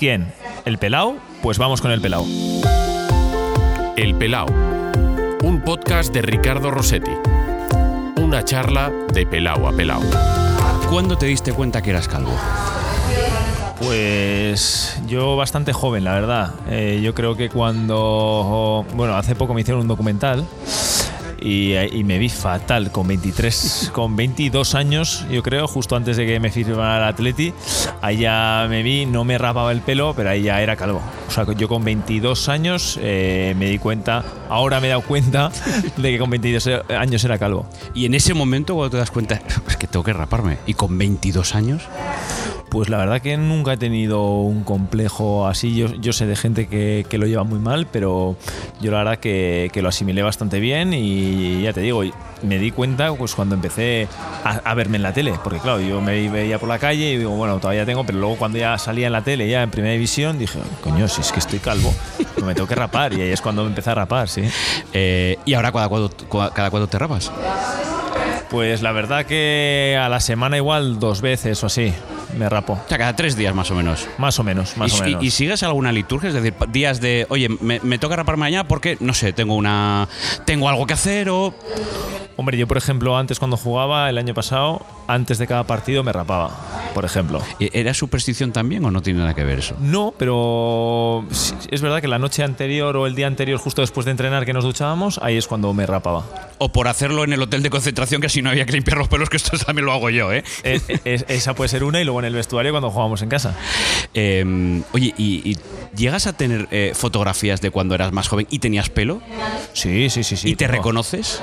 ¿Quién? ¿El pelao? Pues vamos con el pelao. El Pelao, un podcast de Ricardo Rossetti. Una charla de pelao a pelao. ¿Cuándo te diste cuenta que eras calvo? Pues yo bastante joven, la verdad. Eh, yo creo que cuando, bueno, hace poco me hicieron un documental y, y me vi fatal con 23, con 22 años, yo creo, justo antes de que me firmara el Atleti. Ahí ya me vi, no me rapaba el pelo, pero ahí ya era calvo. O sea, yo con 22 años eh, me di cuenta, ahora me he dado cuenta de que con 22 años era calvo. Y en ese momento, cuando te das cuenta, es que tengo que raparme. Y con 22 años, Pues la verdad que nunca he tenido un complejo así. Yo, yo sé de gente que, que lo lleva muy mal, pero yo la verdad que, que lo asimilé bastante bien y ya te digo, me di cuenta pues cuando empecé a, a verme en la tele, porque claro, yo me veía por la calle y digo, bueno, todavía tengo, pero luego cuando ya salía en la tele, ya en primera división, dije, coño, si es que estoy calvo, pues me tengo que rapar y ahí es cuando me empecé a rapar, sí. eh, ¿y ahora cada cuándo cada cuándo te rapas? Pues la verdad que a la semana igual dos veces o así me rapo, O sea, cada tres días más o menos. más o menos, más ¿Y, o menos. y- y sigues alguna liturgia? Es decir, días de, oye, me, me toca rapar mañana porque, no sé, tengo una tengo algo que hacer o... Hombre, yo por ejemplo antes cuando jugaba el año pasado, antes de cada partido me rapaba, por ejemplo. ¿Era superstición también o no tiene nada que ver eso? No, pero es verdad que la noche anterior o el día anterior, justo después de entrenar que nos duchábamos, ahí es cuando me rapaba. O por hacerlo en el hotel de concentración, que así no había que limpiar los pelos, que esto también lo hago yo, ¿eh? Es- es- esa puede ser una y luego en el vestuario cuando jugábamos en casa. Eh, oye, ¿y, y llegas a tener eh, fotografías de cuando eras más joven y tenías pelo? Sí, sí, sí, sí. ¿Y te tengo. reconoces?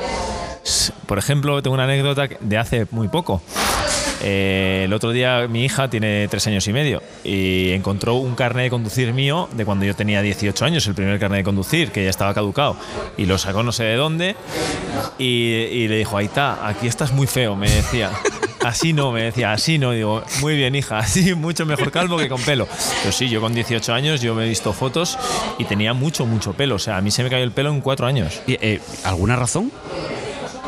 Por ejemplo, tengo una anécdota de hace muy poco. Eh, el otro día mi hija tiene tres años y medio y encontró un carnet de conducir mío de cuando yo tenía 18 años, el primer carnet de conducir, que ya estaba caducado. Y lo sacó no sé de dónde y, le dijo, ahí está, aquí estás muy feo, me decía. Así no, me decía, así no. Digo, muy bien, hija, así mucho mejor calvo que con pelo. Pero sí, yo con 18 años, yo me he visto fotos y tenía mucho, mucho pelo. O sea, a mí se me cayó el pelo en cuatro años. Y, eh, ¿Alguna razón?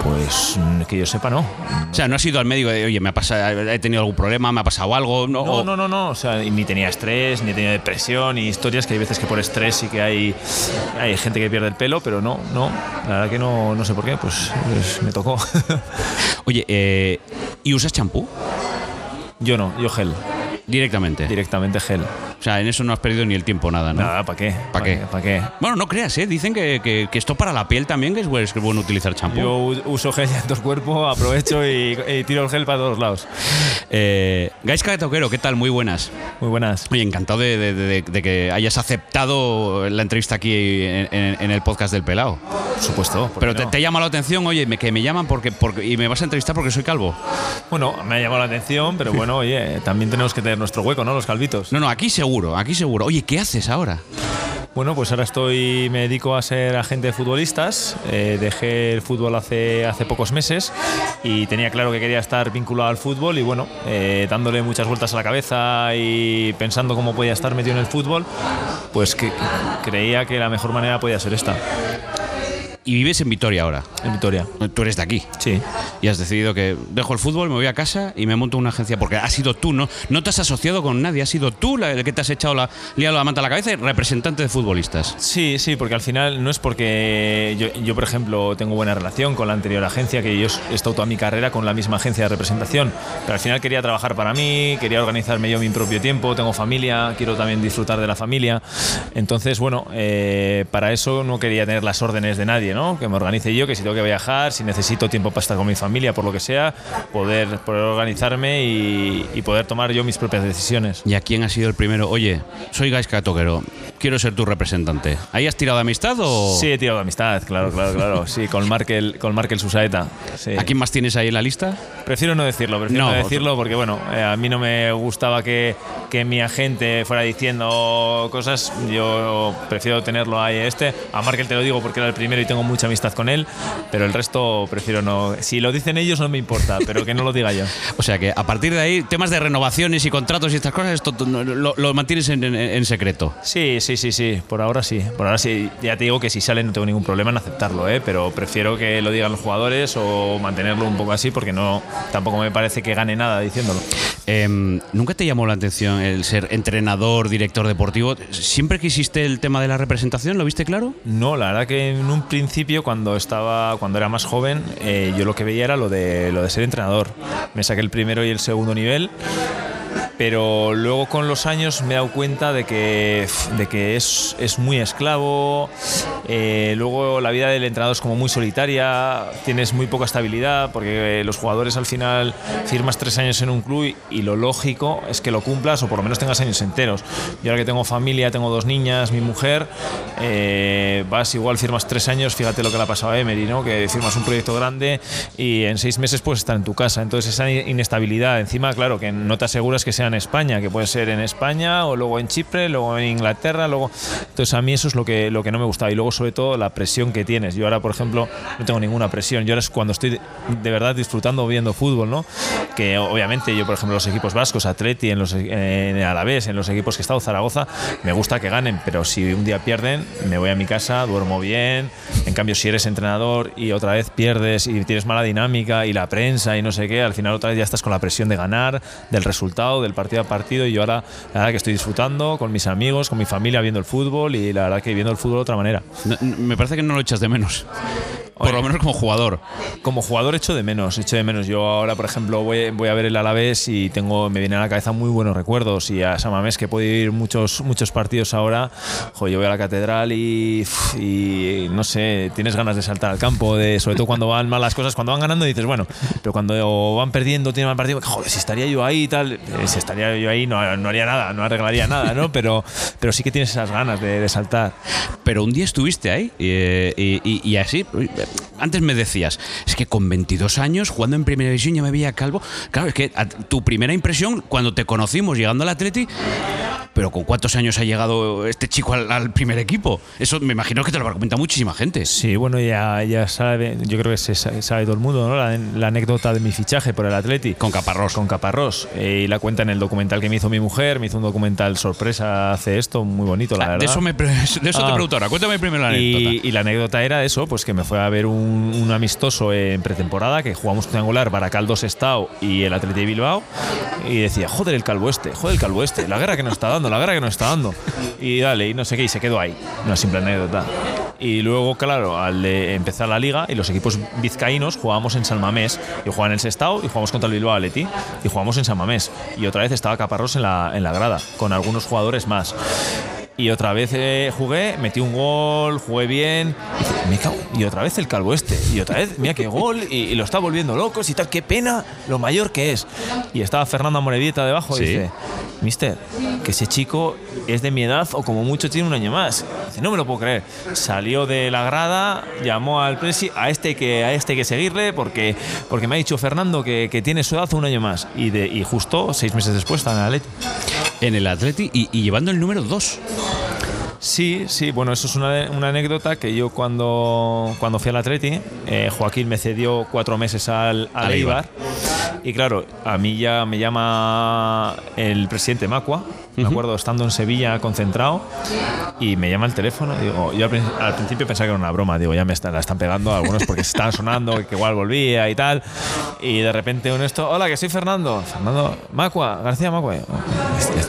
Pues mm, que yo sepa, no. O sea, no has ido al médico de, oye, me ha pasado, he tenido algún problema, me ha pasado algo. No, No, no, no. O sea, ni tenía estrés, ni tenía depresión, ni historias que hay veces que por estrés sí que hay, hay gente que pierde el pelo, pero no, no. La verdad que no, no sé por qué, pues, pues me tocó. Oye, eh, ¿y usas champú? yo no, yo gel, Directamente. directamente gel. O sea, en eso no has perdido ni el tiempo nada, ¿no? Nada, ¿para qué? ¿Pa' qué? ¿Para qué? Bueno, no creas, ¿eh? Dicen que, que- que esto para la piel también que es, bueno- es bueno utilizar champú. Yo uso gel en todo el cuerpo, aprovecho y, y tiro el gel para todos lados. Eh, Gaisca Toquero, ¿qué tal? Muy buenas. Muy buenas. Oye, encantado de, de- de- de que hayas aceptado la entrevista aquí en, en- en el podcast del Pelao. Por supuesto. ¿por Pero te, no? te llama la atención, oye, me- que me llaman porque, porque y me vas a entrevistar porque soy calvo. Bueno, me ha llamado la atención, pero bueno, oye, también tenemos que tener nuestro hueco, ¿no? Los calvitos. No, no, aquí seguro, aquí seguro. Oye, ¿qué haces ahora? Bueno, pues ahora estoy, me dedico a ser agente de futbolistas. Eh, dejé el fútbol hace, hace pocos meses y tenía claro que quería estar vinculado al fútbol y bueno, eh, dándole muchas vueltas a la cabeza y pensando cómo podía estar metido en el fútbol, pues que creía que la mejor manera podía ser esta, Y vives en Vitoria ahora. en Vitoria. Tú eres de aquí. Sí. Y has decidido que dejo el fútbol, me voy a casa y me monto una agencia. Porque has sido tú, ¿no? No te has asociado con nadie, has sido tú la el que te has echado la, liado la manta a la cabeza y representante de futbolistas. Sí, sí, porque al final no es porque yo, yo, por ejemplo, tengo buena relación con la anterior agencia, que yo he estado toda mi carrera con la misma agencia de representación, pero al final quería trabajar para mí, quería organizarme yo mi propio tiempo, tengo familia, quiero también disfrutar de la familia. Entonces, bueno, eh, para eso no quería tener las órdenes de nadie, ¿no? Que me organice yo, que si tengo que viajar, si necesito tiempo para estar con mi familia, por lo que sea, poder, poder organizarme y, y poder tomar yo mis propias decisiones. ¿Y a quién ha sido el primero? Oye, soy Gaisca Toquero, quiero ser tu representante. ¿Ahí has tirado de amistad o.? Sí, he tirado de amistad, claro, claro, claro. Sí, con Markel, con Markel Susaeta. Sí. ¿A quién más tienes ahí en la lista? Prefiero no decirlo, prefiero No, no, decirlo porque, bueno, eh, a mí no me gustaba que, que mi agente fuera diciendo cosas. Yo prefiero tenerlo ahí este. A Markel te lo digo porque era el primero y tengo mucha amistad con él, pero el resto prefiero no. Si lo dicen ellos no me importa, pero que no lo diga yo. O sea que a partir de ahí, temas de renovaciones y contratos y estas cosas, esto lo, lo mantienes en, en- en secreto. Sí, sí, sí, sí. Por ahora sí. Por ahora sí. Ya te digo que si sale no tengo ningún problema en aceptarlo, ¿eh? pero prefiero que lo digan los jugadores o mantenerlo un poco así porque no tampoco me parece que gane nada diciéndolo. Em, ¿Nunca te llamó la atención el ser entrenador, director deportivo? ¿Siempre quisiste el tema de la representación? ¿Lo viste claro? No, la verdad que en un principio cuando estaba, cuando era más joven, eh, yo lo que veía era lo de lo de ser entrenador. Me saqué el primero y el segundo nivel pero luego con los años me he dado cuenta de que, de que es, es muy esclavo, eh, luego la vida del entrenador es como muy solitaria, tienes muy poca estabilidad, porque los jugadores al final firmas tres años en un club y, lo lógico es que lo cumplas o por lo menos tengas años enteros. Yo ahora que tengo familia, tengo dos niñas, mi mujer, eh, vas igual, firmas tres años, fíjate lo que le ha pasado a Emery, ¿no? que firmas un proyecto grande y en seis meses puedes estar en tu casa. Entonces esa inestabilidad, encima, claro, que no te aseguras que sea en España, que puede ser en España o luego en Chipre, luego en Inglaterra, luego... Entonces a mí eso es lo que, lo que no me gustaba. Y luego sobre todo la presión que tienes. Yo ahora, por ejemplo, no tengo ninguna presión. Yo ahora es cuando estoy de verdad disfrutando viendo fútbol, ¿no? Que obviamente yo, por ejemplo, los equipos vascos, Atleti, en los en Alavés, en los equipos que he estado, Zaragoza, me gusta que ganen, pero si un día pierden, me voy a mi casa, duermo bien. En cambio, si eres entrenador y otra vez pierdes y tienes mala dinámica y la prensa y no sé qué, al final otra vez ya estás con la presión de ganar, del resultado, del partido a partido y yo ahora la verdad que estoy disfrutando con mis amigos, con mi familia viendo el fútbol y la verdad que viendo el fútbol de otra manera. me parece que no lo echas de menos. Por lo menos como jugador. Como jugador echo de menos, echo de menos. Yo ahora, por ejemplo, voy, voy a ver el Alavés y tengo, me vienen a la cabeza muy buenos recuerdos. Y a Samamés, que puedo ir muchos, muchos partidos ahora, yo voy a la catedral y, y, no sé, tienes ganas de saltar al campo, de, sobre todo cuando van mal las cosas, cuando van ganando dices, bueno, pero cuando van perdiendo, tienen mal partido, joder, si estaría yo ahí y tal, eh, si estaría yo ahí no, no, haría nada, no arreglaría nada, ¿no? Pero, pero sí que tienes esas ganas de, de saltar. Pero un día estuviste ahí y, y, y así antes me decías, es que con 22 años, jugando en primera división, ya me veía calvo. Claro, es que tu primera impresión cuando te conocimos llegando al Atleti, pero ¿con cuántos años ha llegado este chico al, primer equipo? Eso me imagino que te lo va a comentar muchísima gente. Sí, bueno, ya, ya sabe, yo creo que se sabe todo el mundo, ¿no? La, anécdota de mi fichaje por el Atleti. Con Caparrós. Con Caparrós. Eh, y la cuenta en el documental que me hizo mi mujer, me hizo un documental sorpresa hace esto, muy bonito, la ah, verdad. De eso, me, de eso te ah. pregunto ahora, cuéntame primero la anécdota. Y, la anécdota era eso, pues que me fue a ver un, amistoso en pretemporada, que jugamos triangular, Baracaldos Estado y el Atleti Bilbao, y decía, joder el calvo este, joder el calvo este, la guerra que nos está dando, la guerra que nos está dando. Y dale, y no sé qué, y se quedó ahí. Una simple anécdota. Y luego, claro, al de empezar la liga y los equipos vizcaínos jugábamos en San Mamés. Y jugaban en el Sestao y jugamos contra el Bilbao Atleti. Y jugamos en San Mamés. Y otra vez estaba Caparrós en la, en la grada, con algunos jugadores más. Y otra vez eh, jugué, metí un gol, jugué bien. Y, otra vez el calvo este. Y otra vez, mira qué gol. Y, lo está volviendo locos y tal. Qué pena lo mayor que es. Y estaba Fernando Moredita debajo y dice: Mister, que ese chico es de mi edad o como mucho tiene un año más. Dice, no me lo puedo creer. Salió de la grada, llamó al presi, a este que a este que seguirle porque, porque me ha dicho Fernando que, tiene su edad un año más. Y, de, y justo seis meses después está en el Atleti. En el Atleti y, llevando el número 2. Sí, sí, bueno, eso es una, anécdota que yo cuando, cuando fui al Atleti, eh, Joaquín me cedió cuatro meses al, al Eibar. Y claro, a mí ya me llama el presidente Macua, me acuerdo estando en Sevilla concentrado, y me llama el teléfono. Digo, yo al, principio pensaba que era una broma, digo, ya me la están pegando algunos porque se están sonando, que igual volvía y tal. Y de repente un esto, hola, que soy Fernando. Fernando Macua, García Macua.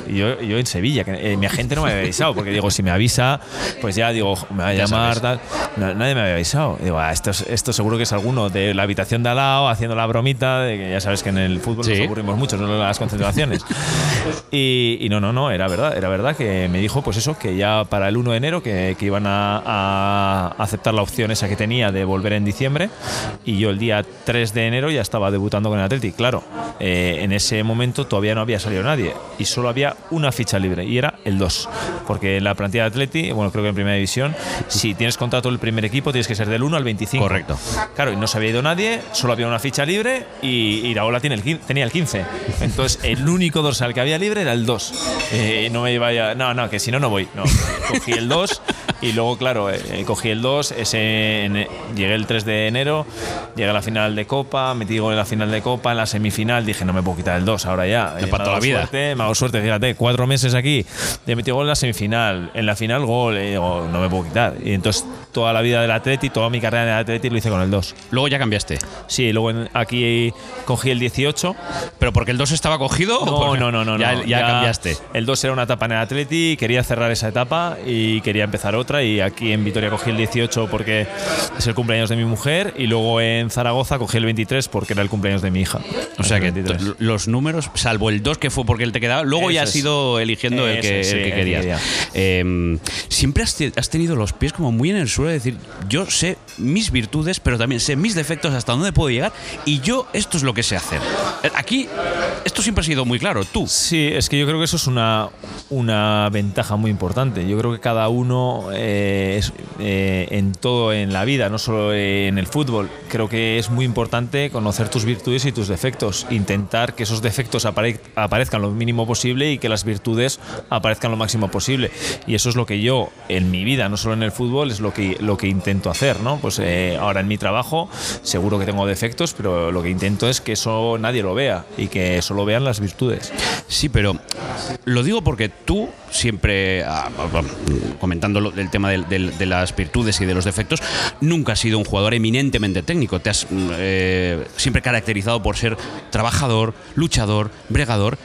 Y yo, yo en Sevilla, que eh, mi agente no me había avisado, porque digo, si me avisa, pues ya digo, me va a llamar, tal. nadie me había avisado. Digo, ah, esto, esto seguro que es alguno de la habitación de al lado haciendo la bromita, de que ya sabes que en el fútbol nos aburrimos mucho, no las concentraciones. y, no, no, no, era verdad, era verdad que me dijo, pues eso, que ya para el 1 de enero que, que iban a, aceptar la opción esa que tenía de volver en diciembre. Y yo el día 3 de enero ya estaba debutando con el Atleti. Claro, eh, en ese momento todavía no había salido nadie y solo había una ficha libre y era el 2. Porque en la plantilla de Atleti, bueno, creo que en primera división, si tienes contrato del primer equipo, tienes que ser del 1 al 25. Correcto. Claro, y no se había ido nadie, solo había una ficha libre y, y la ola tiene el, tenía el 15. Entonces, el único dorsal que había libre era el 2. Eh, no me iba ya, no, no, que si no, no voy. No, cogí el 2 y luego, claro, eh, cogí el 2, ese, en- llegué el 3 de enero, llegué a la final de Copa, metí gol en la final de Copa, en la semifinal dije, no me puedo quitar el 2 ahora ya. Eh, me ha toda dado la vida. Suerte, me hago suerte, fíjate, cuatro meses aquí, de metí gol en la semifinal, en la final gol, y digo, no me puedo quitar. Y entonces toda la vida del Atleti, toda mi carrera en el Atleti lo hice con el 2. Luego ya cambiaste. Sí, luego en- aquí cogí el 18. ¿Pero porque el 2 estaba cogido? o No, porque- no, no, no. Ya, no. ya cambiaste. El 2 era una etapa en el Atleti, quería cerrar esa etapa y quería empezar otra. Y aquí en Vitoria cogí el 18 porque es el cumpleaños de mi mujer. Y luego en Zaragoza cogí el 23 porque era el cumpleaños de mi hija. O sea que 23. t- los números, salvo el 2 que fue porque él te quedaba, luego ya Eso has es. ido eligiendo el Eso que, es, sí, el que el que querías. quería. Eh, siempre has, te- has tenido los pies como muy en el suelo de decir, yo sé mis virtudes, pero también sé mis defectos, hasta dónde puedo llegar, y yo esto es lo que sé hacer. Eh, Aquí, esto siempre ha sido muy claro, tú. Sí, es que yo creo que eso es una, una ventaja muy importante. Yo creo que cada uno eh, es, eh, en todo en la vida, no solo en el fútbol, creo que es muy importante conocer tus virtudes y tus defectos. Intentar que esos defectos apare- aparezcan lo mínimo posible y que las virtudes aparezcan lo máximo posible. Y eso es lo que yo en mi vida, no solo en el fútbol, es lo que, lo que intento hacer. ¿no? Pues eh, ahora en mi trabajo seguro que tengo defectos, pero lo que intento es que eso nadie lo vea y que solo vean las virtudes. Sí, pero lo digo porque tú siempre, ah, ah, comentando lo- el tema del- de, las virtudes y de los defectos, nunca has sido un jugador eminentemente técnico. Te has mm, eh, siempre caracterizado por ser trabajador, luchador, bregador.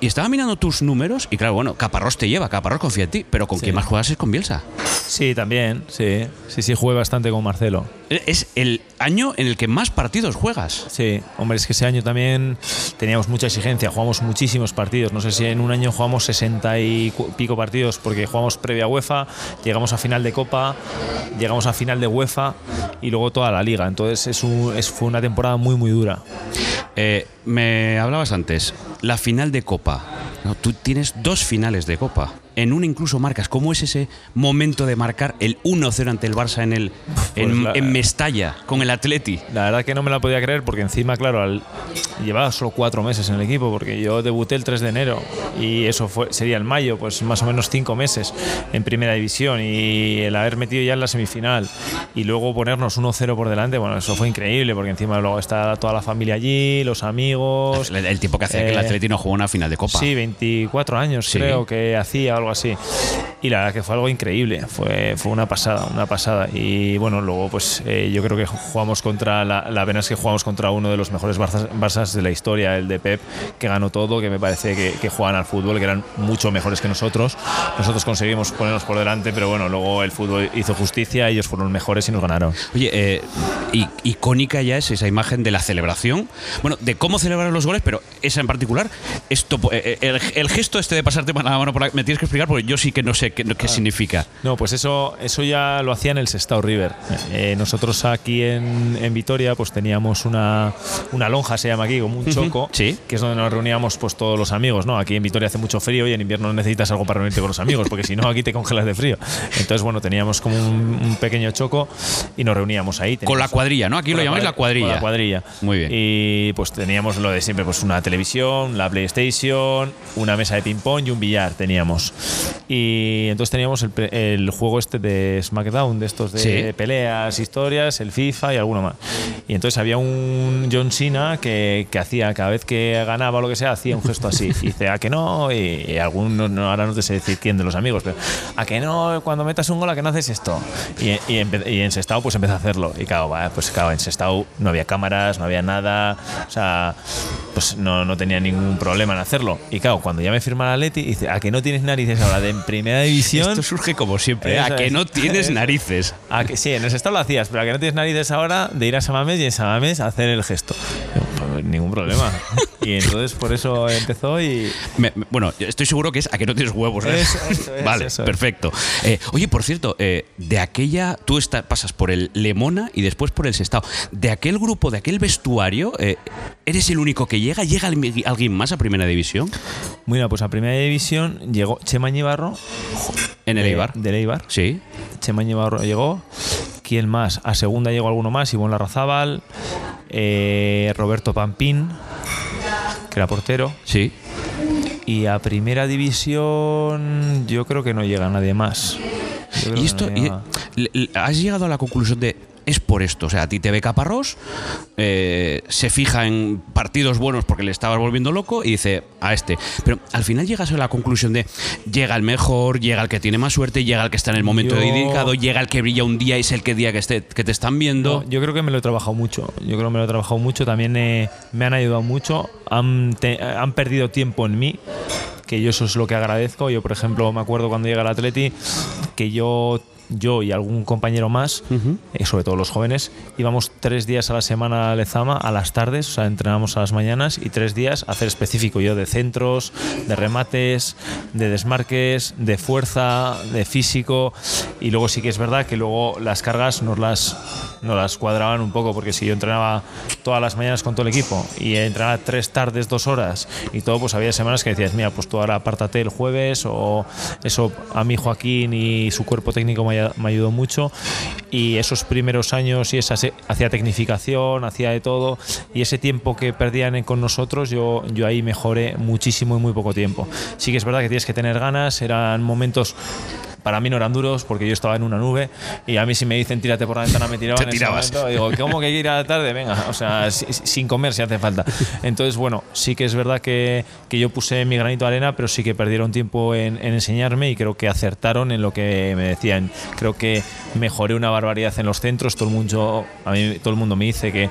Y estaba mirando tus números y claro, bueno, Caparrós te lleva, Caparrós confía en ti, pero con Sí. quién más juegas es con Bielsa. Sí, también, sí. Sí, sí, jugué bastante con Marcelo. Es el año en el que más partidos juegas. Sí, hombre, es que ese año también teníamos mucha exigencia, jugamos muchísimos partidos. No sé si en un año jugamos 60 y pico partidos porque jugamos previa UEFA, llegamos a final de Copa, llegamos a final de UEFA y luego toda la liga. Entonces es un- es- fue una temporada muy, muy dura. Eh, me hablabas antes, la final de Copa. No, tú tienes dos finales de Copa. En una incluso marcas. ¿Cómo es ese momento de marcar el 1-0 ante el Barça en el en, la- en Mestalla con el Atleti? La verdad que no me la podía creer porque encima, claro, al- llevaba solo cuatro meses en el equipo porque yo debuté el 3 de enero y eso fue sería el mayo, pues más o menos cinco meses en primera división y el haber metido ya en la semifinal y luego ponernos 1-0 por delante, bueno, eso fue increíble porque encima luego está toda la familia allí, los amigos. El, el tiempo que hacía que el Eh, Atleti no jugó una final de Copa. Sí, 24 años Sí. creo que hacía algo así. Y la verdad que fue algo increíble, fue, fue una pasada, una pasada. Y bueno, luego pues eh, yo creo que jugamos contra, la, la pena es que jugamos contra uno de los mejores Barças, Barças de la historia, el de Pep, que ganó todo, que me parece que, juegan al fútbol, que eran mucho mejores que nosotros. Nosotros conseguimos ponernos por delante, pero bueno, luego el fútbol hizo justicia, ellos fueron mejores y nos ganaron. Oye, eh, icónica ya es esa imagen de la celebración. Bueno, de cómo celebrar los goles, pero esa en particular, esto, eh, el, gesto este de pasarte la mano por la, me tienes que explicar porque yo sí que no sé qué, qué significa. No, pues eso, eso ya lo hacía en el Sestao River. Eh, nosotros aquí en, en Vitoria pues teníamos una, una lonja, se llama aquí, como un choco, sí. que es donde nos reuníamos pues todos los amigos. ¿no? Aquí en Vitoria hace mucho frío y en invierno necesitas algo para reunirte con los amigos, porque si no aquí te congelas de frío. Entonces, bueno, teníamos como un, un pequeño choco y nos reuníamos ahí. Con la cuadrilla, ¿no? Aquí lo llamáis la cuadri- cuadrilla. con la cuadrilla. Muy bien. Y pues teníamos lo de siempre, pues una televisión, la PlayStation, una mesa de ping-pong y un billar teníamos. Y entonces teníamos el, el juego este de SmackDown, de estos de Sí. peleas, historias, el FIFA y alguno más. Y entonces había un John Cena que, que hacía, cada vez que ganaba o lo que sea, hacía un gesto así. Y dice, a que no, y, y algunos, no, ahora no te sé decir quién de los amigos, pero a que no, cuando metas un gol, a que no haces esto. Y, y, y en Sestao pues empezó a hacerlo. Y claro, pues claro, en Sestao no había cámaras, no había nada, o sea, pues no, no tenía ningún problema en hacerlo. Y claro, cuando ya me firma la Leti, dice, a que no tienes narices ahora de en primera división. Esto surge como siempre, ¿eh? A que no tienes narices. A que, sí, en el Sestao lo hacías, pero a que no tienes narices ahora de ir a Samames y en Samames hacer el gesto. Pues, ningún problema. Y entonces por eso empezó y. Me- me- bueno, estoy seguro que es a que no tienes huevos. ¿eh? Eso, eso es, vale, eso es. perfecto. Eh, oye, por cierto, eh, de aquella, tú está- pasas por el Lemona y después por el Sestao. De aquel grupo, de aquel vestuario, eh, ¿eres el único que llega? ¿Llega alguien más a Primera División? Bueno, pues a primera división llegó Chema Ñibarro. En el Eibar. Del Eibar. Sí. Chema llegó. ¿Quién más? A segunda llegó alguno más, Ivonne Larrazábal, eh, Roberto Pampín, que era portero. Sí. Y a primera división yo creo que no llega nadie más. Y esto, no ¿has llegado a la conclusión de es por esto? O sea, a ti te ve Caparrós, eh, se fija en partidos buenos porque le estabas volviendo loco y dice a este. Pero al final llegas a la conclusión de llega el mejor, llega el que tiene más suerte, llega el que está en el momento Yo- dedicado, llega el que brilla un día y es el que día que, esté, que te están viendo. No, yo creo que me lo he trabajado mucho. Yo creo que me lo he trabajado mucho. También eh, me han ayudado mucho. Han, te- han perdido tiempo en mí, que yo eso es lo que agradezco. Yo, por ejemplo, me acuerdo cuando llegué al Atleti que yo, yo y algún compañero más, eh, sobre todo los jóvenes, íbamos tres días a la semana a Lezama a las tardes, o sea, entrenábamos a las mañanas y tres días a hacer específico yo de centros, de remates, de desmarques, de fuerza, de físico. Y luego sí que es verdad que luego las cargas nos las, nos las cuadraban un poco porque si yo entrenaba todas las mañanas con todo el equipo y entrenaba tres tardes, dos horas y todo, pues había semanas que decías, mira, pues tú ahora apártate el jueves o eso a mí Joaquín y su cuerpo técnico me, ay- me ayudó mucho y esos primeros años y esa hacía tecnificación, hacía de todo y ese tiempo que perdían con nosotros yo, yo ahí mejoré muchísimo en muy poco tiempo. Sí que es verdad que tienes que tener ganas, eran momentos para mí no eran duros porque yo estaba en una nube y a mí si me dicen tírate por la ventana me tiraba Te en ese tirabas. momento. Digo, ¿cómo que hay que ir a la tarde? Venga, o sea, si- si- sin comer si hace falta. Entonces, bueno, sí que es verdad que, que yo puse mi granito de arena, pero sí que perdieron tiempo en, en enseñarme y creo que acertaron en lo que me decían. Creo que mejoré una barbaridad en los centros. Todo el mundo, a mí, todo el mundo me dice que,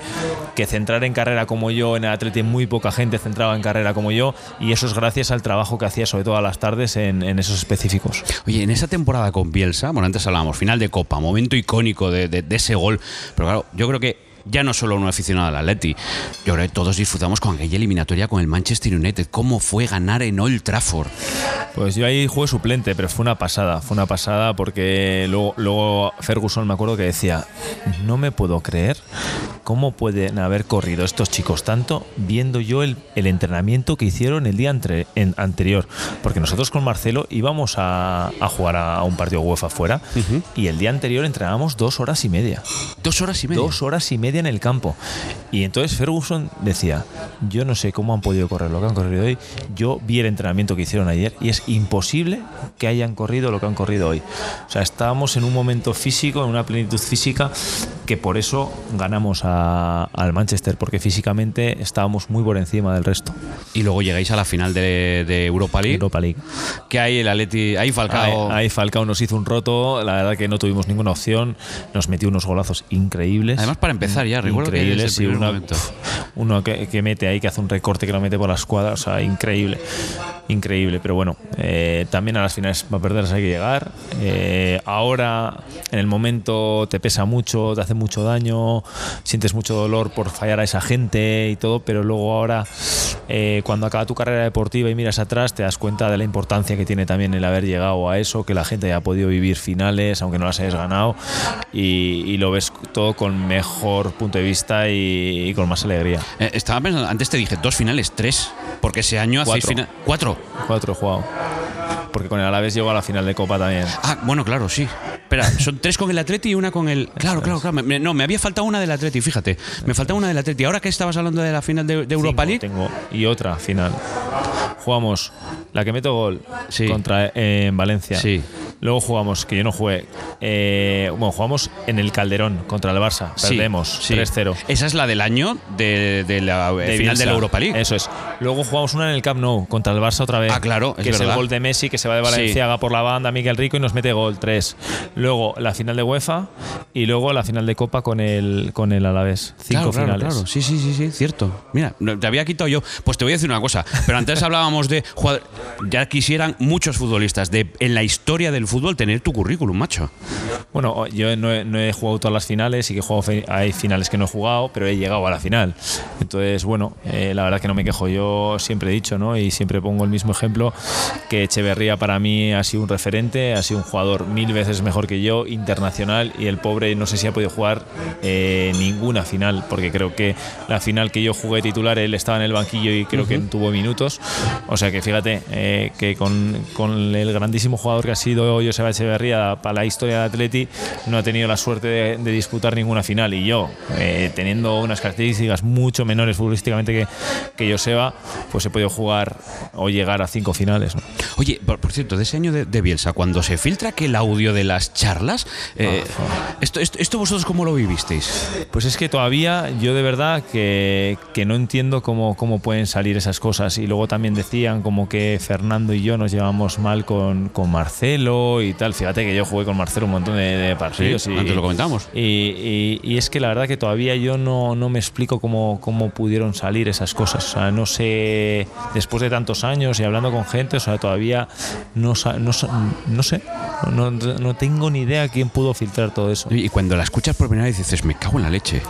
que centrar en carrera como yo, en el atleti muy poca gente centraba en carrera como yo y eso es gracias al trabajo que hacía sobre todo a las tardes en, en esos específicos. Oye, en esa temporada con Bielsa, bueno, antes hablábamos, final de Copa, momento icónico de, ese gol, pero claro, yo creo que ya no solo un aficionado al Atleti, yo creo que todos disfrutamos con aquella eliminatoria con el Manchester United. ¿Cómo fue ganar en Old Trafford? Pues yo ahí jugué suplente, pero fue una pasada, fue una pasada porque luego, luego Ferguson me acuerdo que decía, no me puedo creer cómo pueden haber corrido estos chicos tanto viendo yo el, el entrenamiento que hicieron el día entre- en- anterior. Porque nosotros con Marcelo íbamos a, a jugar a, a un partido UEFA fuera y el día anterior entrenábamos dos horas y media. Dos horas y media. Dos horas y media en el campo. Y entonces Ferguson decía, yo no sé cómo han podido correr lo que han corrido hoy. Yo vi el entrenamiento que hicieron ayer y es imposible que hayan corrido lo que han corrido hoy. O sea, estábamos en un momento físico, en una plenitud física, que por eso ganamos a- al Manchester, porque físicamente estábamos muy por encima del resto. Y luego llegáis a la final de, de Europa League. Europa League. Que hay el Atleti, ahí Falcao. Ahí, ahí Falcao nos hizo un roto, la verdad que no tuvimos ninguna opción, nos metió unos golazos increíbles. Además, para empezar ya, recuerdo que increíbles el y una- uno que, que mete ahí, que hace un recorte que lo mete por la escuadra, o sea, increíble, increíble. Pero bueno, eh, también a las finales para perderlas hay que llegar. Eh, ahora, en el momento, te pesa mucho, te hace mucho daño, sientes mucho dolor por fallar a esa gente y todo, pero luego ahora, eh, cuando acaba tu carrera deportiva y miras atrás, te das cuenta de la importancia que tiene también el haber llegado a eso, que la gente haya podido vivir finales, aunque no las hayas ganado, y, y lo ves todo con mejor punto de vista y- y con más alegría. Eh, estaba pensando, antes te dije dos finales, tres. Porque ese año Cuatro. final. Cuatro. Cuatro he jugado. Porque con el Alavés llegó a la final de Copa también. Ah, bueno, claro, sí. Espera, son tres con el Atleti y una con el. Claro, claro, claro. Me- no, me había faltado una del Atleti, fíjate. Me faltaba una del Atleti. Ahora que estabas hablando de la final de, de Europa League. Tengo, y otra final. Jugamos la que meto gol Sí. contra eh, en Valencia. Sí. Luego jugamos, que yo no jugué. eh, bueno, jugamos en el Calderón contra el Barça. Sí, Perdemos sí. 3-0. Esa es la del año de, de la eh, de final de la. Europa League. Eso es. Luego jugamos una en el Camp Nou contra el Barça otra vez. Ah, claro, es Que es, el gol de Messi que se va de Valenciaga por la banda, Miguel Rico y nos mete gol 3. Luego la final de UEFA y luego la final de Copa con el con el Alavés. Cinco Claro, claro, finales. claro. Sí, sí, sí, sí, cierto. Mira, te había quitado yo. Pues te voy a decir una cosa. Pero antes hablábamos de Ya quisieran muchos futbolistas de en la historia del fútbol tener tu currículum, macho. Bueno, yo no he, no he jugado todas las finales y que he jugado hay finales que no he jugado, pero he llegado a la final. Entonces, bueno, eh, la verdad que no me quejo. Yo siempre he dicho, ¿no? Y siempre pongo el mismo ejemplo, que Echeverría para mí ha sido un referente, ha sido un jugador mil veces mejor que yo, internacional, y el pobre no sé si ha podido jugar eh, ninguna final, porque creo que la final que yo jugué titular, él estaba en el banquillo y creo que tuvo minutos. O sea que fíjate, eh, que con, con el grandísimo jugador que ha sido ejemplo, Joseba Echeverría, para la historia de Atleti, no ha tenido la suerte de, de disputar ninguna final. Y yo, eh, teniendo unas características mucho menores futbolísticamente que, que Joseba, pues he podido jugar o llegar a cinco finales. ¿no? Oye, por, por cierto, de ese año de, de Bielsa, cuando se filtra que el audio de las charlas, eh, esto, esto, esto vosotros cómo lo vivisteis? Pues es que todavía yo de verdad que, que no entiendo cómo, cómo pueden salir esas cosas. Y luego también decían como que Fernando y yo nos llevamos mal con, con Marcelo y tal. Fíjate que yo jugué con Marcelo un montón de, de partidos. Sí, y, antes lo comentamos. Y, y- y es que la verdad que todavía yo no, no me explico cómo, cómo pudieron salir esas cosas. O sea, no sé, después de tantos años y hablando con gente, o sea, todavía no sé, no, no tengo ni idea quién pudo filtrar todo eso. Y cuando la escuchas por primera vez dices, me cago en la leche.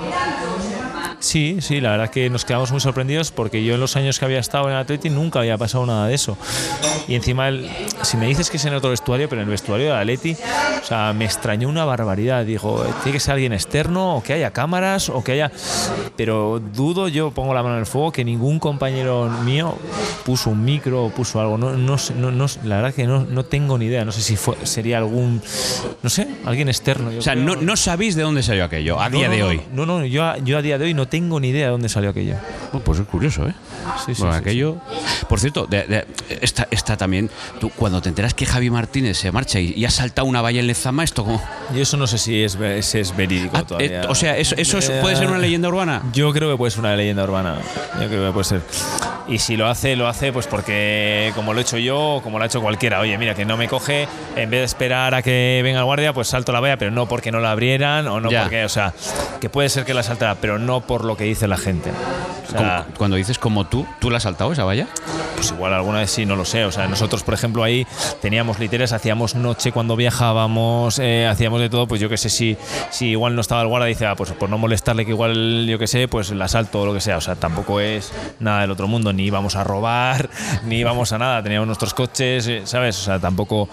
Sí, sí, la verdad que nos quedamos muy sorprendidos porque yo en los años que había estado en Atleti nunca había pasado nada de eso. Y encima, el- si me dices que es en otro vestuario, pero en el vestuario de Atleti, o sea, me extrañó una barbaridad. Digo, tiene que ser alguien externo o que haya cámaras o que haya... Pero dudo, yo pongo la mano en el fuego, que ningún compañero mío puso un micro o puso algo. No, no, no, no- la verdad que no, no tengo ni idea. No sé si fue, sería algún, no sé, alguien externo. yo O sea, creo. no, no sabéis de dónde salió aquello a día de hoy. No, no, yo, a- yo a día de hoy no tengo ni idea de dónde salió aquello. Bueno, pues es curioso, ¿eh? Sí, sí, Bueno, sí, aquello. Por cierto, de- está también. Tú, cuando te enteras que Javi Martínez se marcha y, y ha saltado una valla en Lezama, esto como. Yo eso no sé si es, es verídico Ah, todavía. eh, o sea, eso, eso es- puede ser una leyenda urbana. Yo creo que puede ser una leyenda urbana. Yo creo que puede ser. Y si lo hace, lo hace pues porque como lo he hecho yo, o como lo ha hecho cualquiera. Oye, mira, que no me coge, en vez de esperar a que venga el guardia, pues salto la valla, pero no porque no la abrieran o no Ya. porque, o sea, que puede ser que la saltara, pero no por lo que dice la gente. O sea, Como- cuando dices como tú, ¿tú la has saltado esa valla? Pues igual alguna vez sí, no lo sé. O sea, nosotros, por ejemplo, ahí teníamos literas, hacíamos noche cuando viajábamos, eh, hacíamos de todo. Pues yo que sé, si, si igual no estaba el guarda, dice, ah, pues por no molestarle, que igual, yo que sé, pues la salto o lo que sea. O sea, tampoco es nada del otro mundo, ni íbamos a robar, ni íbamos a nada. Teníamos nuestros coches, eh, ¿sabes? O sea, tampoco,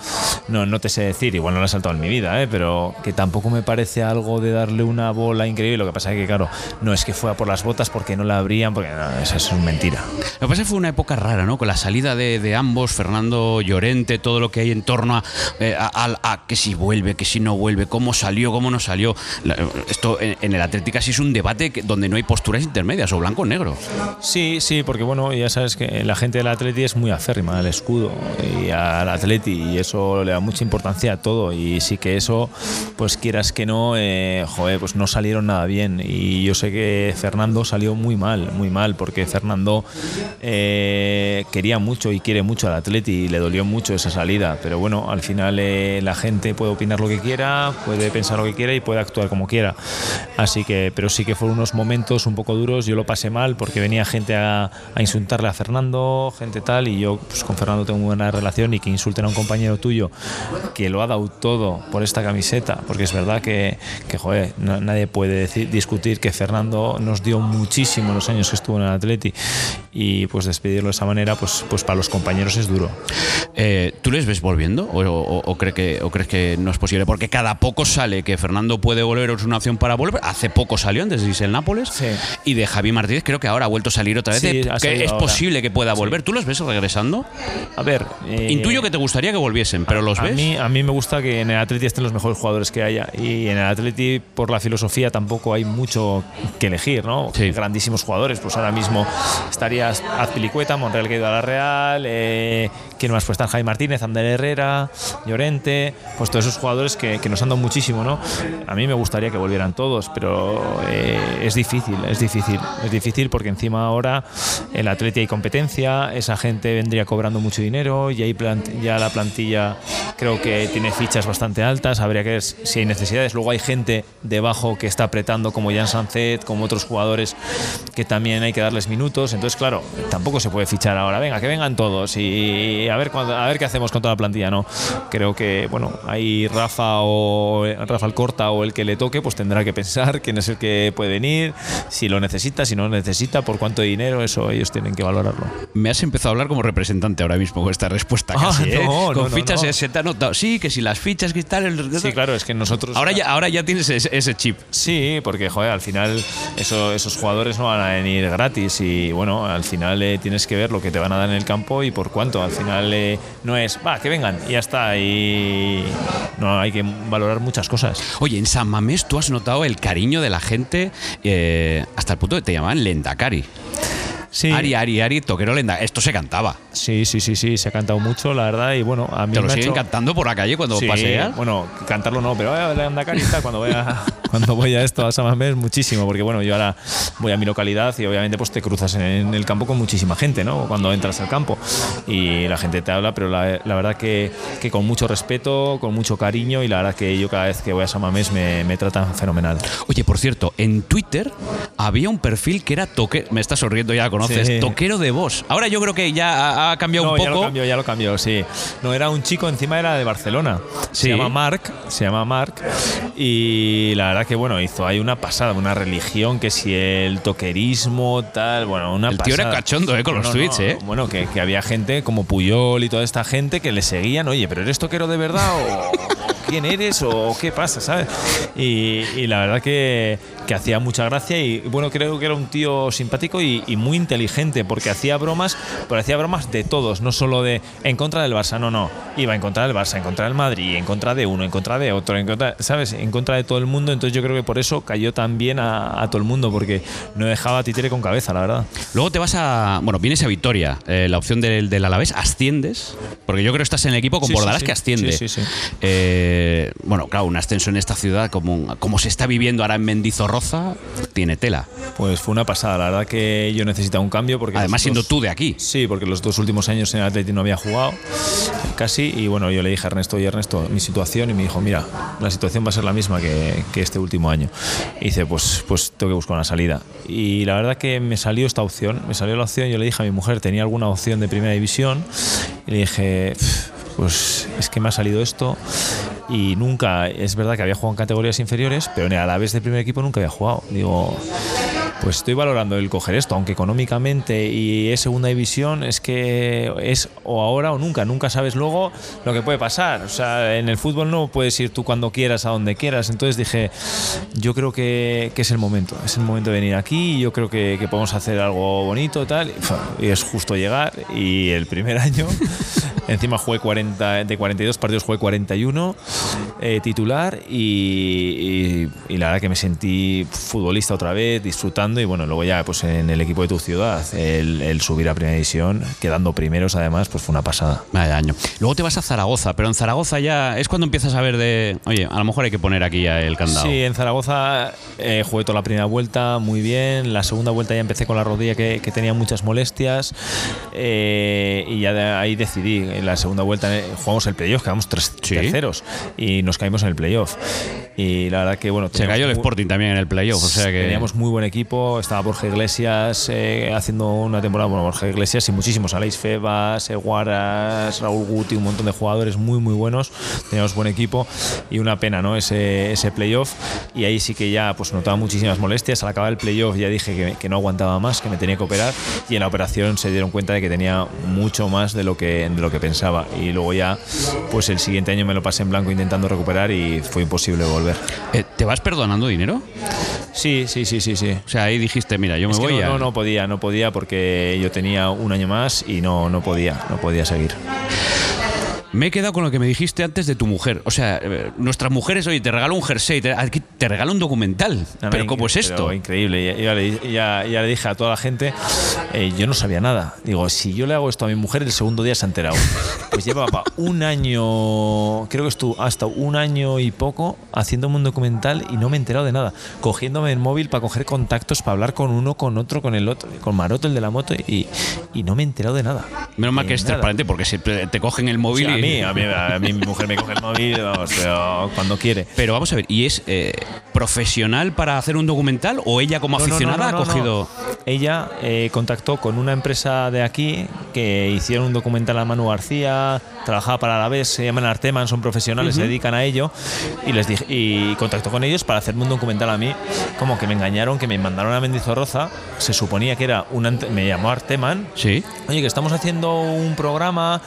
no, no te sé decir, igual no la he saltado en mi vida, ¿eh? pero que tampoco me parece algo de darle una bola increíble. Lo que pasa es que, claro, no es que fuera por las botas porque no la abrían, porque no, eso es mentira. Lo que pasa es que fue una época rara, ¿no? Con la salida de, de ambos, Fernando Llorente, todo lo que hay en torno a, eh, a- a- a que si vuelve, que si no vuelve, cómo salió, cómo no salió. La- esto en, en el Atlético sí es un debate que- donde no hay posturas intermedias, o blanco o negro. Sí, sí, porque bueno, ya sabes que la gente del Atleti es muy aférrima al escudo y al Atleti y eso le da mucha importancia a todo y sí que eso, pues quieras que no, eh, joder, pues no salieron nada bien y yo sé que Fernando salió muy mal, muy mal, porque Fernando eh, quería mucho y quiere mucho al Atleti y le dolió mucho esa salida, pero bueno, al final eh, la gente puede opinar lo que quiera, puede pensar lo que quiera y puede actuar como quiera, así que, pero sí que fueron unos momentos un poco duros, yo lo pasé mal porque venía gente a, insultarle a Fernando, gente tal, y yo pues, con Fernando tengo una buena relación y que insulten a un compañero tuyo que lo ha dado todo por esta camiseta, porque es verdad que, que nadie puede discutir que Fernando nos dio muchísimo los años que estuvo en el Atleti y pues despedirlo de esa manera, pues, pues para los compañeros es duro. Eh, ¿Tú les ves volviendo o, o- o cree que, o crees que no es posible? Porque cada poco sale que Fernando puede volver o es una opción para volver. Hace poco salió antes de irse el Nápoles. Sí. Y de Javi Martínez creo que ahora ha vuelto a salir otra vez. Sí, de que es ahora. posible que pueda Sí. volver. ¿Tú los ves regresando? A ver, eh, Intuyo que te gustaría que volviesen, pero ¿los a ves? Mí, a mí me gusta que en el Atleti estén los mejores jugadores que haya. Y en el Atleti, por la filosofía, tampoco hay mucho que elegir, ¿no? Sí. Grandísimos jugadores. Pues ahora mismo estarías Azpilicueta, Monreal que a la Real, eh, ¿quién más? Pues están Jaime Martínez, Ander Herrera, Llorente, pues todos esos jugadores que, nos han dado muchísimo, ¿no? A mí me gustaría que volvieran todos, pero eh, es difícil, es difícil. Es difícil porque encima ahora el Atleti hay competencia, esa gente vendría cobrando mucho dinero y plant- ya la plantilla creo que tiene fichas bastante altas, habría que ver si hay necesidades. Luego hay gente debajo que está apretando como Jan Sancet, como otros jugadores que también hay que darles minutos. Entonces, claro, tampoco se puede fichar ahora. Venga, que vengan todos y a ver, cuándo- a ver qué hacemos con toda la plantilla. No, creo que, bueno, ahí Rafa o Rafa Alcorta o el que le toque, pues tendrá que pensar quién es el que puede venir, si lo necesita, si no lo necesita, por cuánto dinero, eso ellos tienen que valorarlo. Me has empezado a hablar como representante ahora mismo con esta respuesta Ah, casi, ¿eh? no, no, Con no, fichas no. se te ha notado. Sí, que si las fichas que tal. el- Sí, claro, es que nosotros. Ahora ya, ahora ya tienes ese, ese chip. Sí, porque joder, al final eso- esos jugadores no van a venir gratis y bueno, al final eh, tienes que ver lo que te van a dar en el campo y por cuánto. Al final no es, va, que vengan y ya está. Y no, hay que valorar muchas cosas. Oye, en San Mamés tú has notado el cariño de la gente eh, hasta el punto de que te llamaban Lendakari. Sí. Ari, Ari, Ari, Toquero Lenda. Esto se cantaba. Sí, sí, sí, sí, se ha cantado mucho, la verdad, y bueno, a mí ¿Te lo me ha siguen hecho- cantando por la calle cuando Sí, paseas? Bueno, cantarlo no, pero voy a andar carita cuando voy a, cuando voy a esto a Samamés muchísimo, porque bueno, yo ahora voy a mi localidad y obviamente pues te cruzas en el campo con muchísima gente, ¿no? Cuando entras al campo y la gente te habla, pero la, la verdad que, que con mucho respeto, con mucho cariño y la verdad que yo cada vez que voy a Samamés me, me tratan fenomenal. Oye, por cierto, en Twitter había un perfil que era toque. Me estás sonriendo, ya la conoces. Sí. Toquero de voz. Ahora yo creo que ya ha, ha cambiado No, un ya lo poco. cambió, ya lo cambió, sí. No, era un chico, encima era de Barcelona. Sí. Se llama Marc, se llama Marc. Y la verdad que, bueno, hizo ahí una pasada, una religión, que si el toquerismo, tal, bueno, una El tío era pasada. cachondo, eh, con los tweets, eh. Bueno, que, que había gente como Puyol y toda esta gente que le seguían, oye, pero ¿eres toquero de verdad o, quién eres o qué pasa, sabes? Y, y la verdad que, que hacía mucha gracia y, bueno, creo que era un tío simpático y, y muy inteligente porque hacía bromas, pero hacía bromas de todos, no solo de en contra del Barça, no, no. Iba en contra del Barça, en contra del Madrid, en contra de uno, en contra de otro, en contra, ¿sabes? En contra de todo el mundo. Entonces yo creo que por eso cayó tan bien a, a todo el mundo porque no dejaba títere con cabeza, la verdad. Luego te vas a. Bueno, vienes a Vitoria. eh, la opción del, del Alavés, asciendes. Porque yo creo que estás en el equipo con Sí, Bordalás sí. que asciende. Sí, sí, sí. Eh, bueno, claro, un ascenso en esta ciudad, como, como se está viviendo ahora en Mendizorroza, tiene tela. Pues fue una pasada, la verdad que yo necesitaba un cambio porque Además, los siendo dos- tú de aquí. Sí, porque los dos últimos años en el Atleti no había jugado casi y bueno, yo le dije a Ernesto y Ernesto mi situación y me dijo, mira, la situación va a ser la misma que, que este último año. Y dice, pues, pues tengo que buscar una salida. Y la verdad que me salió esta opción, me salió la opción, yo le dije a mi mujer, tenía alguna opción de primera división y le dije, "Pf, pues es que me ha salido esto y nunca, es verdad que había jugado en categorías inferiores, pero en el Alavés de primer equipo nunca había jugado. Digo, pues estoy valorando el coger esto, aunque económicamente y es segunda división, es que es o ahora o nunca, nunca sabes luego lo que puede pasar. O sea, en el fútbol no puedes ir tú cuando quieras, a donde quieras. Entonces dije, yo creo que, es el momento, es el momento de venir aquí y yo creo que, que podemos hacer algo bonito tal. Y es justo llegar y el primer año, encima jugué 40, de 42 partidos jugué 41 eh, titular y, y- y la verdad que me sentí futbolista otra vez, disfrutando y bueno, luego ya pues en el equipo de tu ciudad, el, el subir a primera división, quedando primeros además, pues fue una pasada. Vaya año. Luego te vas a Zaragoza, pero en Zaragoza ya es cuando empiezas a ver de. Oye, a lo mejor hay que poner aquí ya el candado. Sí, en Zaragoza eh, jugué toda la primera vuelta muy bien. La segunda vuelta ya empecé con la rodilla que, que tenía muchas molestias. eh, y ya de ahí decidí. En la segunda vuelta eh, jugamos el playoff, quedamos tres Sí. terceros y nos caímos en el playoff. Y la verdad que bueno. Se cayó el muy- Sporting también en el playoff, o sea que. Teníamos muy buen equipo, estaba Borja Iglesias eh, haciendo una temporada, bueno, Borja Iglesias y muchísimos, Aleix Febas, Eguaras, Raúl Guti, un montón de jugadores muy, muy buenos, teníamos buen equipo y una pena, ¿no? Ese, ese playoff y ahí sí que ya pues notaba muchísimas molestias, al acabar el playoff ya dije que, que no aguantaba más, que me tenía que operar y en la operación se dieron cuenta de que tenía mucho más de lo que, de lo que pensaba y luego ya pues el siguiente año me lo pasé en blanco intentando recuperar y fue imposible volver. Eh, ¿Te vas perdonando dinero? Sí, sí, sí, sí, sí. O sea, ahí dijiste, mira, yo me Es que voy no, a. no, no podía, no podía porque yo tenía un año más y no, no podía, no podía seguir. Me he quedado con lo que me dijiste antes de tu mujer. O sea, eh, nuestras mujeres, oye, te regalo un jersey, te, aquí te regalo un documental. No, no, pero ¿cómo es esto? increíble. Ya, ya le, ya- ya le dije a toda la gente, eh, yo no sabía nada. Digo, si yo le hago esto a mi mujer, el segundo día se ha enterado. Pues llevaba un año, creo que estuvo hasta un año y poco haciéndome un documental y no me he enterado de nada. Cogiéndome el móvil para coger contactos, para hablar con uno, con otro, con el otro, con Maroto, el de la moto, y, y no me he enterado de nada. Menos mal que es transparente porque siempre te cogen el móvil y- mí, a mí, a mí mi mujer me coge el móvil, vamos, pero cuando quiere. Pero vamos a ver, ¿y es eh, profesional para hacer un documental o ella como No, aficionada no, no, ha cogido... Ella eh, contactó con una empresa de aquí que hicieron un documental a Manu García, trabajaba para la vez, se llaman Arteman, son profesionales, se dedican a ello, y les dije, y contactó con ellos para hacerme un documental a mí, como que me engañaron, que me mandaron a Mendizorroza, se suponía que era un, me llamó Arteman, Sí. Oye, que estamos haciendo un programa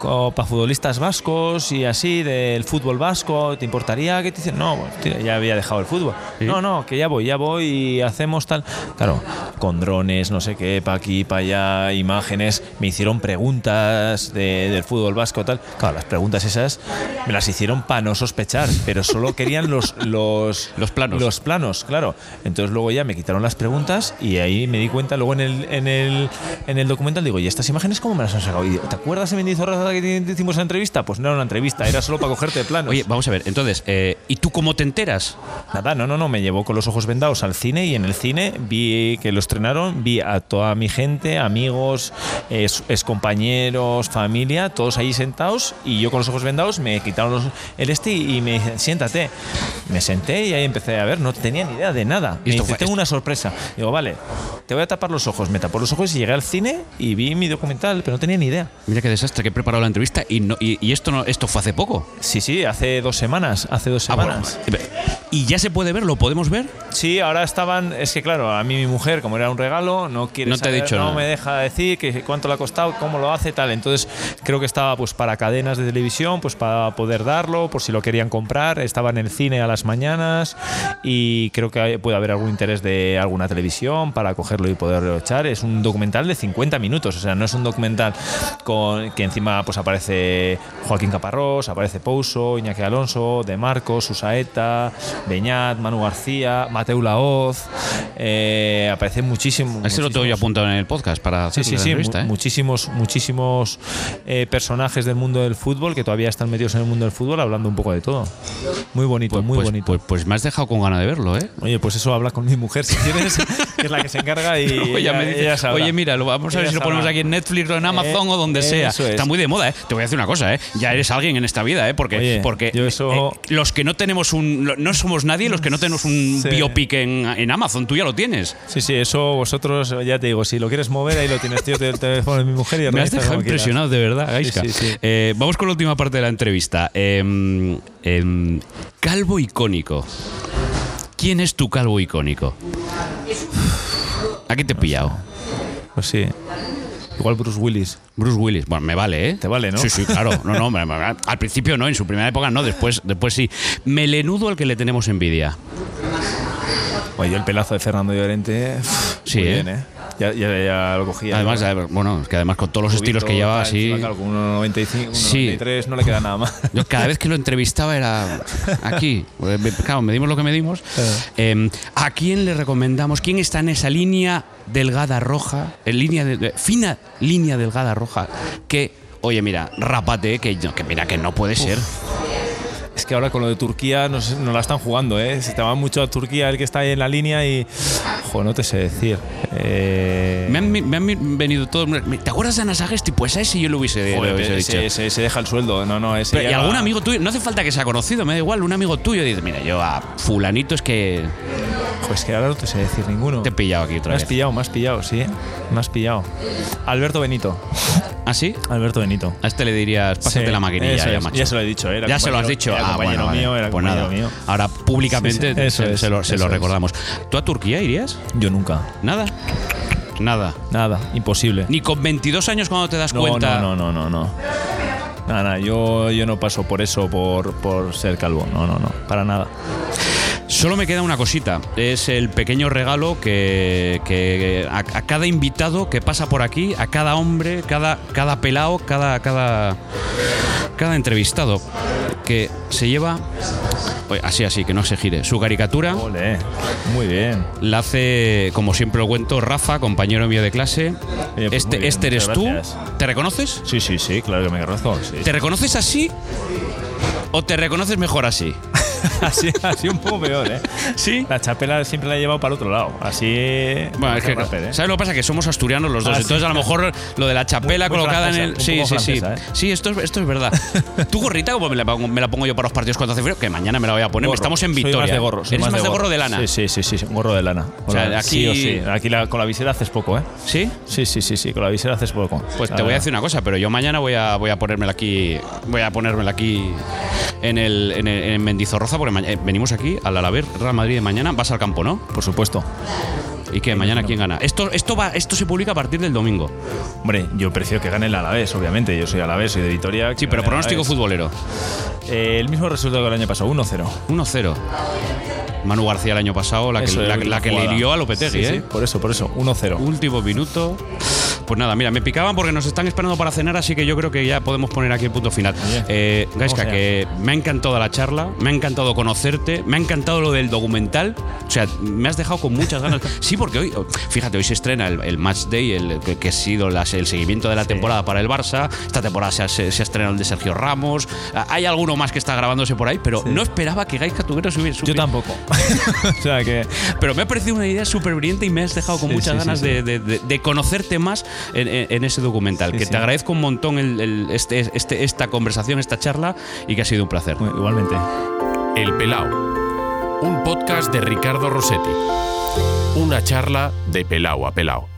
para futbolistas vascos y así del fútbol vasco. ¿Te importaría que te hicieran? No, pues, tío, ya había dejado el fútbol. Sí. No, no, que ya voy, ya voy y hacemos tal. Claro, con drones, no sé qué, para aquí, para allá, imágenes. Me hicieron preguntas de- del fútbol vasco, tal. Claro, las preguntas esas me las hicieron para no sospechar, pero solo querían los, los, Los planos. Los planos, claro. Entonces luego ya me quitaron las preguntas y ahí me di cuenta, luego en el, en el, en el documental digo, ¿y estas imágenes cómo me las han sacado? Y digo, ¿te acuerdas de Mendizorroza que hicimos la entrevista? Pues no era una entrevista, era solo para cogerte planos. Oye, vamos a ver, entonces, eh, ¿y tú cómo te enteras? Nada, no, no, no, me llevó con los ojos vendados al cine y en el cine vi que lo estrenaron, vi a toda mi gente, amigos, ex, compañeros, familia, todos ahí sentados y yo con los ojos vendados me quitaron los- el este y me dijeron, siéntate. Me senté y ahí empecé a ver, no tenía ni idea de nada. ¿Y Me dice, tengo una sorpresa. Digo, vale, te voy a tapar los ojos. Me tapó los ojos y llegué al cine y vi mi documental, pero no tenía ni idea. Mira qué desastre que he preparado la entrevista y, no, y, y esto, no, esto fue hace poco. Sí, sí, hace dos semanas, hace dos Ah, bueno, semanas. ¿Y ya se puede ver? ¿Lo podemos ver? Sí, ahora estaban. Es que claro, a mí mi mujer, como era un regalo, no quiere. No te saber, dicho no nada. me deja decir que cuánto le ha costado, cómo lo hace, tal. Entonces creo que estaba pues para cadenas de televisión, pues para poder darlo, por si lo querían comprar. Estaba en el cine a las mañanas y creo que puede haber algún interés de alguna televisión para cogerlo y poderlo echar. Es un documental de 50 minutos, o sea, no es un documental con que encima pues aparece Joaquín Caparrós, aparece Pouso, Iñaki Alonso, De Marcos, Susaeta, Beñat, Manu García, Mateu Laoz, eh, aparece muchísimo. Ese lo tengo yo muchísimos- apuntado en el podcast para hacer Sí, sí, sí, mu- ¿eh? muchísimos, muchísimos eh, personajes del mundo del fútbol que todavía están metidos en el mundo del fútbol hablando un poco de todo. Muy bonito, muy pues, bonito. Pues, pues me has dejado con ganas de verlo, ¿eh? Oye, pues eso habla con mi mujer si quieres, que es la que se encarga y Oye, ella- me dice, ella oye, mira, lo vamos a ver si lo ponemos aquí en Netflix o en Amazon Eh, o donde sea. eso es. Está muy de moda, ¿eh? Te voy a decir una cosa, ¿eh? Ya eres alguien en esta vida, ¿eh? Porque, Oye, porque yo eso- los que no tenemos un. No somos nadie los que no tenemos un Sí. biopic en, en Amazon. Tú ya lo tienes. Sí, sí, eso vosotros, ya te digo, si lo quieres mover, ahí lo tienes, tío, el teléfono de mi mujer y Me has dejado quieras. impresionado, de verdad, Gaisca. sí, sí. Eh, vamos con la última parte de la entrevista. Em, em, calvo icónico. ¿Quién es tu calvo icónico? Aquí te he pillado. Pues sí. Igual Bruce Willis. Bruce Willis. Bueno, me vale, ¿eh? Te vale, ¿no? Sí, sí, claro. No, no, me- me- al principio no, en su primera época no, después, después sí. Melenudo al que le tenemos envidia. Oye, yo el pelazo de Fernando Llorente. Sí, muy ¿eh? bien, ¿eh? Ya, ya, ya lo cogía. Además, ¿no? eh, bueno, es que además con todos los estilos que llevaba así. claro, con 1,95, 1,93 Sí. no le queda nada más. Yo cada vez que lo entrevistaba era aquí. Eh, Claro, medimos lo que medimos. Eh, ¿A quién le recomendamos? ¿Quién está en esa línea delgada roja? En línea de, fina línea delgada roja. Que, oye, mira, rápate, que mira que no puede ser. Es que ahora con lo de Turquía nos, nos la están jugando, ¿eh? Se te va mucho a Turquía el que está ahí en la línea y. Joder, no te sé decir. Eh, Me han, me han venido todos. ¿Te acuerdas de Ana Sagesti? Pues a ese yo lo hubiese, joder, lo hubiese ese, dicho. ese- ese deja el sueldo. No, no, ese. Pero, y algún amigo tuyo, no hace falta que sea conocido, me da igual, un amigo tuyo dice, mira, yo a fulanito es que Joder, es que ahora no te sé decir ninguno. te he pillado aquí otra Me has vez. pillado, me has pillado, sí. Me has pillado. Alberto Benito. ¿Ah, sí? Alberto Benito. A este le dirías, pásate Sí, la maquinilla ya, macho. Ya se lo he dicho, era Ya se lo has dicho. Ah, compañero bueno, vale. mío, era pues compañero nada. mío. Ahora públicamente Sí, sí, eso se, es, se lo, se eso lo es. recordamos. ¿Tú a Turquía irías? Yo nunca. Nada. Nada. Nada, imposible. Ni con 22 años cuando te das No, cuenta. no, no, no, no, no. Nada, nada, yo, yo no paso por eso, por, por ser calvo. No, no, no, para nada. Solo me queda una cosita. Es el pequeño regalo que, que a, a cada invitado que pasa por aquí, a cada hombre, cada, cada pelao, cada, cada, cada entrevistado que se lleva. Así, así, que no se gire. Su caricatura muy bien. la hace, como siempre lo cuento, Rafa, compañero mío de clase. Oye, pues este bien, este eres tú. ¿Te reconoces? Sí, sí, sí, claro que me conozco. sí. ¿Te reconoces así? ¿O te reconoces mejor así? así, así un poco peor, ¿eh? ¿Sí? La chapela siempre la he llevado para el otro lado. Así. Bueno, es que, ¿eh? ¿sabes lo que pasa? Que somos asturianos los dos. Ah, sí. entonces, a lo mejor lo de la chapela Muy- muy colocada en el. Sí, sí, sí. ¿eh? Sí, esto es, esto es verdad. ¿Tu gorrita cómo me la, pongo, me la pongo yo para los partidos cuando hace frío? Que mañana me la voy a poner. Gorro. Estamos en Soy Victoria. más de gorro. soy ¿Eres más de gorro de lana? Sí, sí, sí, sí, un gorro de lana. O sea, la- Sí aquí- o sí. Aquí la- con la visera haces poco, ¿eh? ¿Sí? Sí, sí, sí, sí, con la visera haces poco. Pues te voy a decir una cosa, pero yo mañana voy a, voy a ponérmela aquí. Voy a ponérmela aquí en el, en, el- en Mendizorroza, porque eh, venimos aquí al Alavés, Real Madrid de mañana. Vas al campo, ¿no? Por supuesto. ¿Y que mañana quién gana? Esto, esto, va, esto se publica a partir del domingo. Hombre, yo prefiero que gane el Alavés, obviamente. Yo soy Alavés, soy de Vitoria. Sí, pero pronóstico fútbol futbolero. el mismo resultado que el año pasado, 1-0. 1-0. Manu García el año pasado, la que, Eso, la, la la que le lió a Lopetegui, Sí, sí, ¿eh? por eso, por eso, 1-0. Último minuto. Pues nada, mira, me picaban porque nos están esperando para cenar, así que yo creo que ya podemos poner aquí el punto final. Eh, Gaiska, que me ha encantado la charla, me ha encantado conocerte, me ha encantado lo del documental. O sea, me has dejado con muchas ganas. Sí, porque hoy, fíjate, hoy se estrena el, el Match Day, el, que, que ha sido las- el seguimiento de la temporada para el Barça. Esta temporada se ha, se, se ha estrenado el de Sergio Ramos. Ah, Hay alguno más que está grabándose por ahí, pero no esperaba que Gaiska tuviera subir. Yo tampoco. o sea que. Pero me ha parecido una idea súper brillante y me has dejado con Sí, muchas ganas sí. De, de- de- de conocerte más en, en- en ese documental. Sí, que sí. te agradezco un montón el- el- este, este- esta conversación, esta charla y que ha sido un placer. Bueno, igualmente. El Pelao, un podcast de Ricardo Rossetti. Una charla de Pelao a Pelao.